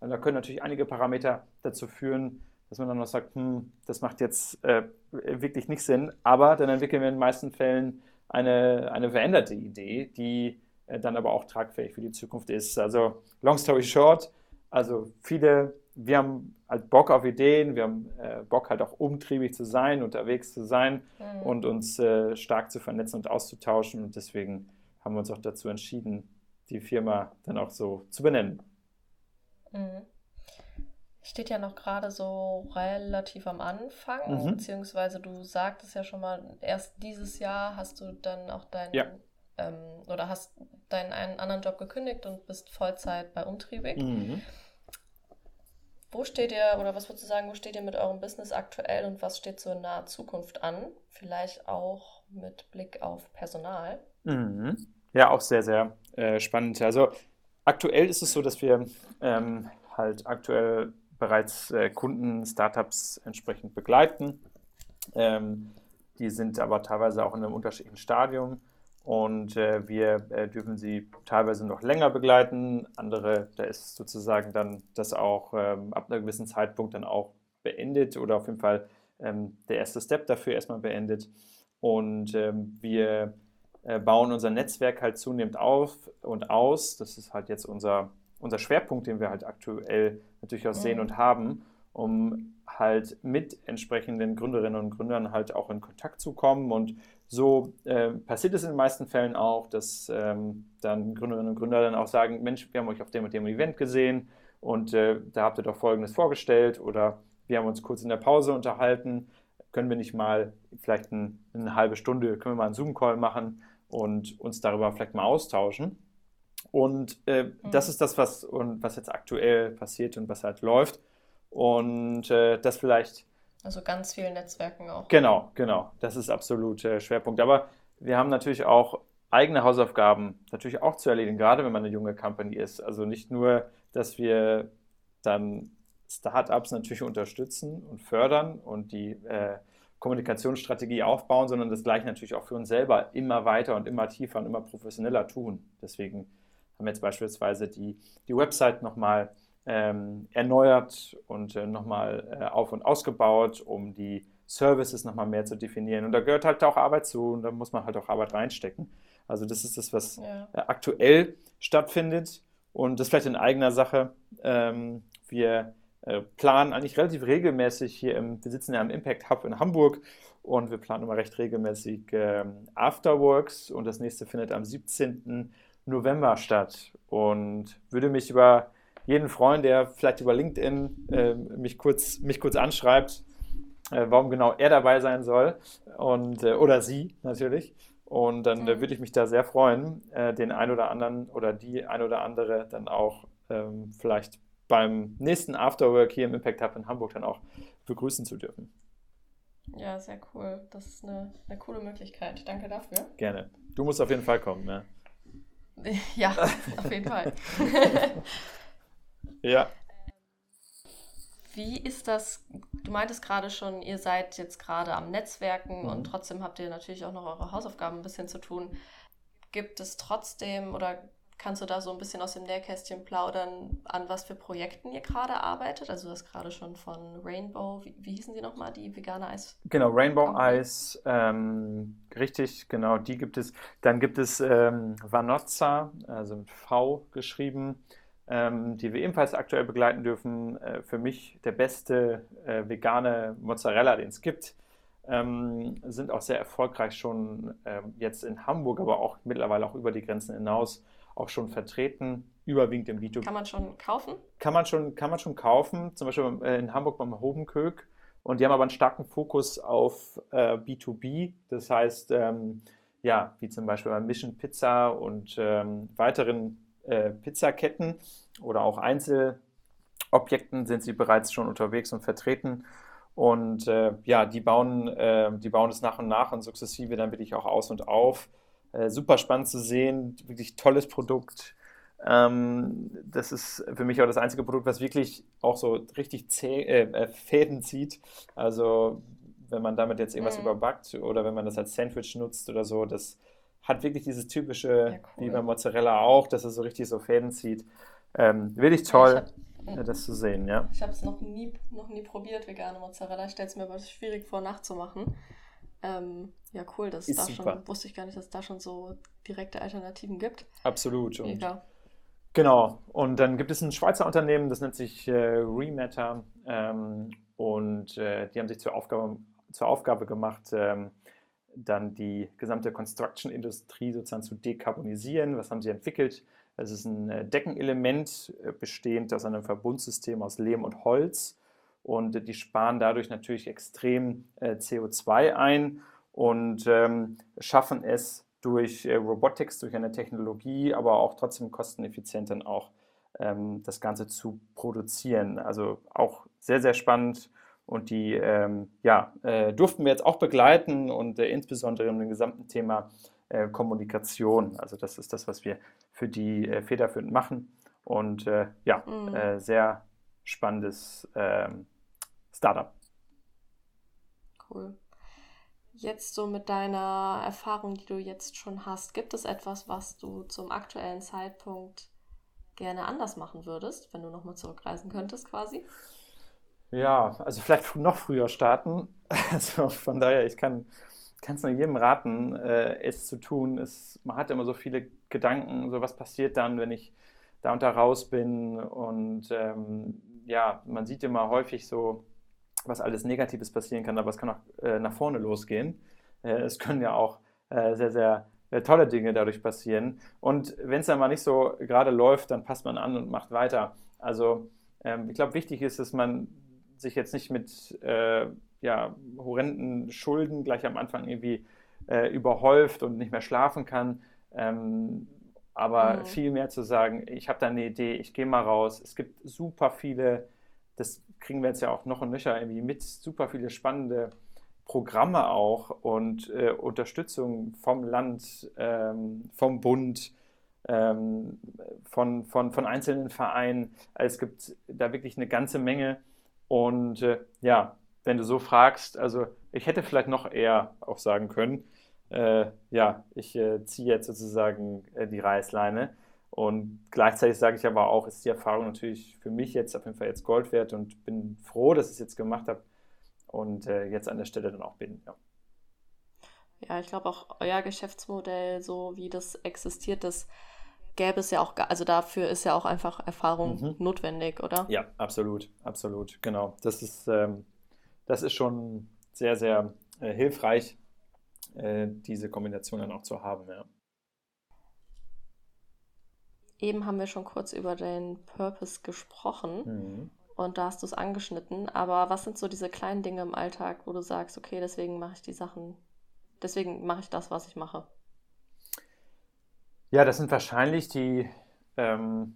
und da können natürlich einige Parameter dazu führen, dass man dann noch sagt, hm, das macht jetzt äh, wirklich nicht Sinn. Aber dann entwickeln wir in den meisten Fällen eine, eine veränderte Idee, die äh, dann aber auch tragfähig für die Zukunft ist. Also, long story short, also viele, wir haben halt Bock auf Ideen, wir haben äh, Bock halt auch umtriebig zu sein, unterwegs zu sein mhm. und uns äh, stark zu vernetzen und auszutauschen. Und deswegen haben wir uns auch dazu entschieden, die Firma dann auch so zu benennen. Mhm. Steht ja noch gerade so relativ am Anfang, mhm. beziehungsweise du sagtest ja schon mal, erst dieses Jahr hast du dann auch deinen ja. ähm, oder hast deinen einen anderen Job gekündigt und bist Vollzeit bei Umtriebig. Mhm. Wo steht ihr oder was würdest du sagen, wo steht ihr mit eurem Business aktuell und was steht so in naher Zukunft an? Vielleicht auch mit Blick auf Personal. Mhm. Ja, auch sehr, sehr äh, spannend. Also Aktuell ist es so, dass wir ähm, halt aktuell bereits äh, Kunden, Startups entsprechend begleiten. Ähm, die sind aber teilweise auch in einem unterschiedlichen Stadium und äh, wir äh, dürfen sie teilweise noch länger begleiten. Andere, da ist sozusagen dann das auch ähm, ab einem gewissen Zeitpunkt dann auch beendet oder auf jeden Fall ähm, der erste Step dafür erstmal beendet. Und ähm, wir äh, bauen unser Netzwerk halt zunehmend auf und aus. Das ist halt jetzt unser, unser Schwerpunkt, den wir halt aktuell natürlich auch mhm. sehen und haben, um halt mit entsprechenden Gründerinnen und Gründern halt auch in Kontakt zu kommen. Und so äh, passiert es in den meisten Fällen auch, dass ähm, dann Gründerinnen und Gründer dann auch sagen, Mensch, wir haben euch auf dem und dem Event gesehen und äh, da habt ihr doch Folgendes vorgestellt oder wir haben uns kurz in der Pause unterhalten, können wir nicht mal vielleicht ein, eine halbe Stunde, können wir mal einen Zoom-Call machen und uns darüber vielleicht mal austauschen. Und äh, mhm. das ist das, was, und was jetzt aktuell passiert und was halt läuft. Und äh, das vielleicht. Also ganz vielen Netzwerken auch. Genau, genau. Das ist absolut äh, Schwerpunkt. Aber wir haben natürlich auch eigene Hausaufgaben natürlich auch zu erledigen, gerade wenn man eine junge Company ist. Also nicht nur, dass wir dann Startups natürlich unterstützen und fördern und die äh, Kommunikationsstrategie aufbauen, sondern das gleiche natürlich auch für uns selber immer weiter und immer tiefer und immer professioneller tun. Deswegen haben jetzt beispielsweise die, die Website nochmal ähm, erneuert und äh, nochmal äh, auf- und ausgebaut, um die Services nochmal mehr zu definieren. Und da gehört halt auch Arbeit zu und da muss man halt auch Arbeit reinstecken. Also das ist das, was ja. Äh, aktuell stattfindet und das vielleicht in eigener Sache. Ähm, wir äh, planen eigentlich relativ regelmäßig hier im, wir sitzen ja im Impact Hub in Hamburg und wir planen immer recht regelmäßig ähm, Afterworks und das nächste findet am 17. November statt und würde mich über jeden freuen, der vielleicht über LinkedIn äh, mich, kurz, mich kurz anschreibt, äh, warum genau er dabei sein soll und, äh, oder sie natürlich. Und dann mhm. würde ich mich da sehr freuen, äh, den ein oder anderen oder die ein oder andere dann auch ähm, vielleicht beim nächsten Afterwork hier im Impact Hub in Hamburg dann auch begrüßen zu dürfen. Ja, sehr cool. Das ist eine, eine coole Möglichkeit. Danke dafür. Gerne. Du musst auf jeden Fall kommen, ne? [laughs] Ja, auf jeden Fall. [laughs] ja. Wie ist das? Du meintest gerade schon, ihr seid jetzt gerade am Netzwerken mhm. und trotzdem habt ihr natürlich auch noch eure Hausaufgaben ein bisschen zu tun. Gibt es trotzdem oder kannst du da so ein bisschen aus dem Nähkästchen plaudern, an was für Projekten ihr gerade arbeitet? Also du hast gerade schon von Rainbow, wie, wie hießen die nochmal, die vegane Eis? Genau, Rainbow. Eis, ähm, richtig, genau, die gibt es. Dann gibt es ähm, Vanozza, also mit V geschrieben ähm, die wir ebenfalls aktuell begleiten dürfen. Äh, für mich der beste äh, vegane Mozzarella, den es gibt. Ähm, sind auch sehr erfolgreich schon äh, jetzt in Hamburg, aber auch mittlerweile auch über die Grenzen hinaus auch schon vertreten, überwiegend im B2B. Kann man schon kaufen? Kann man schon, kann man schon kaufen, zum Beispiel äh, in Hamburg beim Hobenköck. Und die haben aber einen starken Fokus auf äh, B2B, das heißt, ähm, ja, wie zum Beispiel bei Mission Pizza und ähm, weiteren äh, Pizzaketten oder auch Einzelobjekten sind sie bereits schon unterwegs und vertreten. Und äh, ja, die bauen, äh, die bauen es nach und nach und sukzessive dann wirklich auch aus und auf. Äh, super spannend zu sehen, wirklich tolles Produkt. Ähm, das ist für mich auch das einzige Produkt, was wirklich auch so richtig zäh, äh, äh, Fäden zieht. Also wenn man damit jetzt irgendwas mhm. überbackt oder wenn man das als Sandwich nutzt oder so, das hat wirklich dieses typische, ja, cool. wie bei Mozzarella auch, dass es so richtig so Fäden zieht. Ähm, wirklich toll, hab, das zu sehen, ja. Ich habe es noch nie, noch nie probiert, vegane Mozzarella. Ich stelle es mir aber schwierig vor, nachzumachen. Ähm, ja, cool, dass es da super. schon, wusste ich gar nicht, dass es da schon so direkte Alternativen gibt. Absolut. Und Genau, und dann gibt es ein Schweizer Unternehmen, das nennt sich äh, Rematter ähm, und äh, die haben sich zur Aufgabe, zur Aufgabe gemacht, ähm, dann die gesamte Construction-Industrie sozusagen zu dekarbonisieren. Was haben sie entwickelt? Es ist ein äh, Deckenelement, äh, bestehend aus einem Verbundsystem aus Lehm und Holz. Und die sparen dadurch natürlich extrem äh, CO2 ein und ähm, schaffen es durch Robotics, durch eine Technologie, aber auch trotzdem kosteneffizient dann auch ähm, das Ganze zu produzieren. Also auch sehr, sehr spannend und die ähm, ja, äh, durften wir jetzt auch begleiten und äh, insbesondere im gesamten Thema äh, Kommunikation. Also das ist das, was wir für die äh, federführend machen. Und äh, ja, mhm. Äh, sehr spannendes ähm, Startup. Cool. Jetzt so mit deiner Erfahrung, die du jetzt schon hast, gibt es etwas, was du zum aktuellen Zeitpunkt gerne anders machen würdest, wenn du nochmal zurückreisen könntest quasi? Ja, also vielleicht noch früher starten. [laughs] Also von daher, ich kann es nur jedem raten, äh, es zu tun. Es, man hat immer so viele Gedanken, so was passiert dann, wenn ich da und da raus bin. Und ähm, ja, man sieht immer häufig so, was alles Negatives passieren kann, aber es kann auch äh, nach vorne losgehen. Äh, es können ja auch äh, sehr, sehr äh, tolle Dinge dadurch passieren. Und wenn es dann mal nicht so gerade läuft, dann passt man an und macht weiter. Also ähm, ich glaube, wichtig ist, dass man sich jetzt nicht mit äh, ja, horrenden Schulden gleich am Anfang irgendwie überhäuft und nicht mehr schlafen kann. Ähm, aber mhm. viel mehr zu sagen, ich habe da eine Idee, ich gehe mal raus. Es gibt super viele, das kriegen wir jetzt ja auch noch und nöcher irgendwie mit, super viele spannende Programme auch und äh, Unterstützung vom Land, ähm, vom Bund, ähm, von, von, von einzelnen Vereinen. Also es gibt da wirklich eine ganze Menge. Und äh, ja, wenn du so fragst, also ich hätte vielleicht noch eher auch sagen können, äh, ja, ich äh, ziehe jetzt sozusagen äh, die Reißleine. Und gleichzeitig sage ich aber auch, ist die Erfahrung natürlich für mich jetzt auf jeden Fall jetzt Gold wert und bin froh, dass ich es jetzt gemacht habe und äh, jetzt an der Stelle dann auch bin. Ja. Ja, ich glaube auch euer Geschäftsmodell, so wie das existiert, das gäbe es ja auch, also dafür ist ja auch einfach Erfahrung mhm. notwendig, oder? Ja, absolut, absolut, genau. Das ist, ähm, das ist schon sehr, sehr äh, hilfreich, äh, diese Kombination dann auch zu haben, ja. Eben haben wir schon kurz über den Purpose gesprochen mhm. und da hast du es angeschnitten. Aber was sind so diese kleinen Dinge im Alltag, wo du sagst, okay, deswegen mache ich die Sachen, deswegen mache ich das, was ich mache? Ja, das sind wahrscheinlich die, ähm,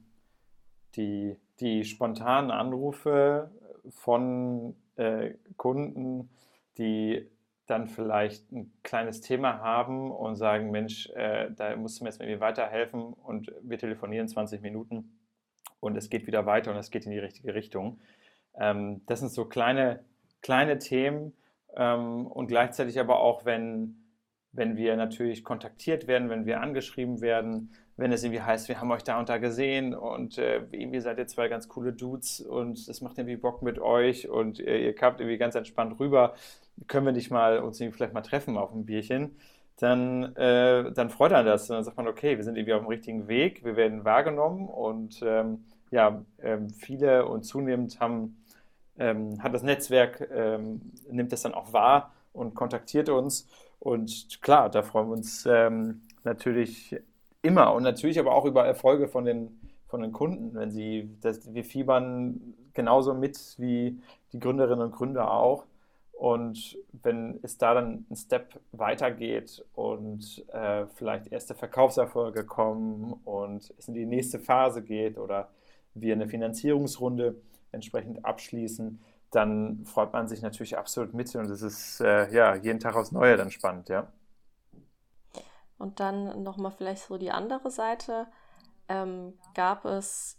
die, die spontanen Anrufe von äh, Kunden, die dann vielleicht ein kleines Thema haben und sagen, Mensch, äh, da musst du mir jetzt irgendwie weiterhelfen und wir telefonieren 20 Minuten und es geht wieder weiter und es geht in die richtige Richtung. Ähm, das sind so kleine, kleine Themen ähm, und gleichzeitig aber auch, wenn wenn wir natürlich kontaktiert werden, wenn wir angeschrieben werden, wenn es irgendwie heißt, wir haben euch da und da gesehen und äh, irgendwie seid ihr zwei ganz coole Dudes und es macht irgendwie Bock mit euch und äh, ihr kamt irgendwie ganz entspannt rüber, können wir nicht mal uns vielleicht mal treffen auf ein Bierchen, dann, äh, dann freut einen das und dann sagt man, okay, wir sind irgendwie auf dem richtigen Weg, wir werden wahrgenommen und ähm, ja, ähm, viele und zunehmend haben, ähm, hat das Netzwerk, ähm, nimmt das dann auch wahr und kontaktiert uns und klar, da freuen wir uns ähm, natürlich immer und natürlich aber auch über Erfolge von den, von den Kunden, wenn sie, das, wir fiebern genauso mit wie die Gründerinnen und Gründer auch. Und wenn es da dann ein Step weitergeht und äh, vielleicht erste Verkaufserfolge kommen und es in die nächste Phase geht oder wir eine Finanzierungsrunde entsprechend abschließen, dann freut man sich natürlich absolut mit und es ist äh, ja jeden Tag aufs Neue dann spannend, ja. Und dann nochmal vielleicht so die andere Seite. Ähm, gab es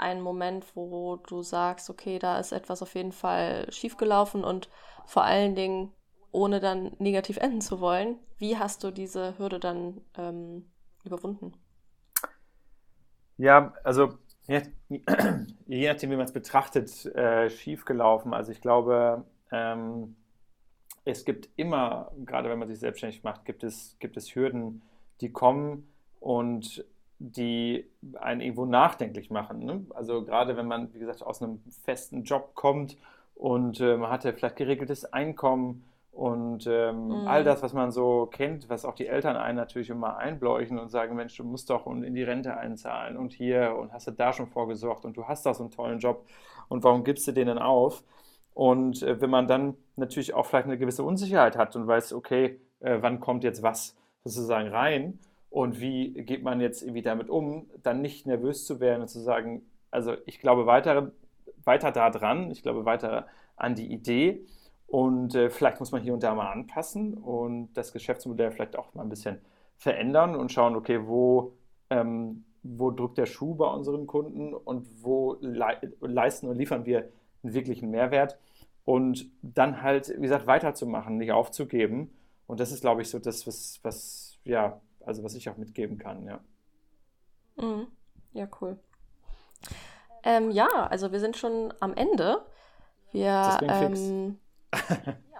einen Moment, wo du sagst, okay, da ist etwas auf jeden Fall schiefgelaufen und vor allen Dingen, ohne dann negativ enden zu wollen, wie hast du diese Hürde dann ähm, überwunden? Ja, also je, [clears throat] je nachdem, wie man es betrachtet, äh, schiefgelaufen. Also ich glaube, ähm, es gibt immer, gerade wenn man sich selbstständig macht, gibt es, gibt es Hürden, die kommen und die einen irgendwo nachdenklich machen. Ne? Also gerade wenn man, wie gesagt, aus einem festen Job kommt und äh, man hatte vielleicht geregeltes Einkommen und ähm, mhm. all das, was man so kennt, was auch die Eltern einen natürlich immer einbläuchen und sagen, Mensch, du musst doch in die Rente einzahlen und hier und hast du da schon vorgesorgt und du hast da so einen tollen Job und warum gibst du den denn auf? Und äh, wenn man dann natürlich auch vielleicht eine gewisse Unsicherheit hat und weiß, okay, äh, wann kommt jetzt was sozusagen rein und wie geht man jetzt irgendwie damit um, dann nicht nervös zu werden und zu sagen, also ich glaube weiter, weiter da dran, ich glaube weiter an die Idee und äh, vielleicht muss man hier und da mal anpassen und das Geschäftsmodell vielleicht auch mal ein bisschen verändern und schauen, okay, wo, ähm, wo drückt der Schuh bei unseren Kunden und wo le leisten und liefern wir einen wirklichen Mehrwert. Und dann halt, wie gesagt, weiterzumachen, nicht aufzugeben. Und das ist, glaube ich, so das, was, was, ja, also was ich auch mitgeben kann, ja. Mhm. Ja, cool. Ähm, ja, also wir sind schon am Ende. Wir, ähm, [laughs]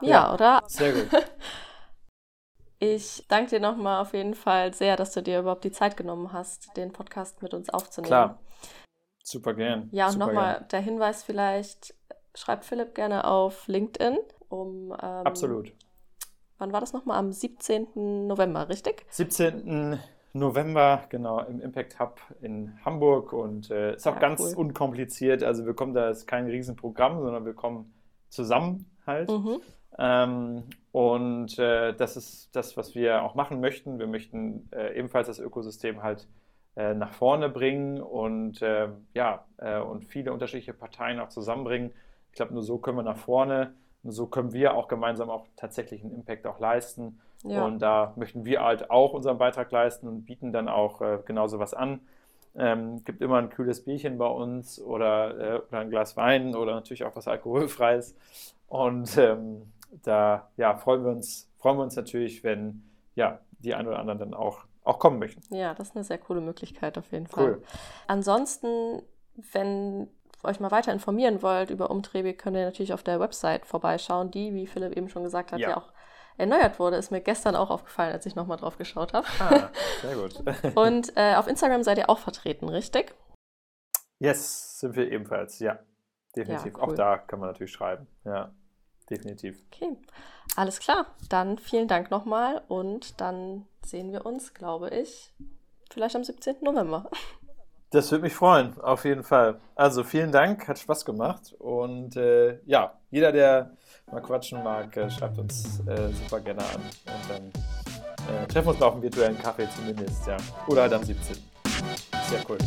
ja, ja, oder? Sehr gut. [laughs] Ich danke dir nochmal auf jeden Fall sehr, dass du dir überhaupt die Zeit genommen hast, den Podcast mit uns aufzunehmen. Klar. Super gern. Ja, und nochmal der Hinweis vielleicht, schreibt Philipp gerne auf LinkedIn um. Ähm, Absolut. Wann war das nochmal? Am 17. November, richtig? 17. November, genau, im Impact Hub in Hamburg und äh, ist auch ja, ganz cool. unkompliziert. Also wir kommen da, ist kein Riesenprogramm, sondern wir kommen zusammen halt. Mhm. Ähm, und äh, das ist das, was wir auch machen möchten. Wir möchten äh, ebenfalls das Ökosystem halt äh, nach vorne bringen und ähm, ja, äh, und viele unterschiedliche Parteien auch zusammenbringen. Ich glaube, nur so können wir nach vorne so können wir auch gemeinsam auch tatsächlich einen Impact auch leisten. Ja. Und da möchten wir halt auch unseren Beitrag leisten und bieten dann auch äh, genauso was an. Ähm, gibt immer ein kühles Bierchen bei uns oder, äh, oder ein Glas Wein oder natürlich auch was Alkoholfreies. Und ähm, da ja, freuen wir uns, freuen wir uns natürlich, wenn ja, die ein oder anderen dann auch, auch kommen möchten. Ja, das ist eine sehr coole Möglichkeit auf jeden Fall. Cool. Ansonsten, wenn euch mal weiter informieren wollt über Umtriebe, könnt ihr natürlich auf der Website vorbeischauen, die, wie Philipp eben schon gesagt hat, ja, Ja. auch erneuert wurde. Ist mir gestern auch aufgefallen, als ich nochmal drauf geschaut habe. Ah, sehr gut. [laughs] Und äh, auf Instagram seid ihr auch vertreten, richtig? Yes, sind wir ebenfalls, ja. Definitiv. Ja, cool. Auch da kann man natürlich schreiben. Ja, definitiv. Okay, alles klar. Dann vielen Dank nochmal und dann sehen wir uns, glaube ich, vielleicht am 17. November. [laughs] Das würde mich freuen, auf jeden Fall. Also vielen Dank, hat Spaß gemacht. Und äh, ja, jeder, der mal quatschen mag, äh, schreibt uns äh, super gerne an. Und dann äh, treffen wir uns mal auf einem virtuellen Kaffee zumindest, ja. Oder halt am 17. Sehr cool.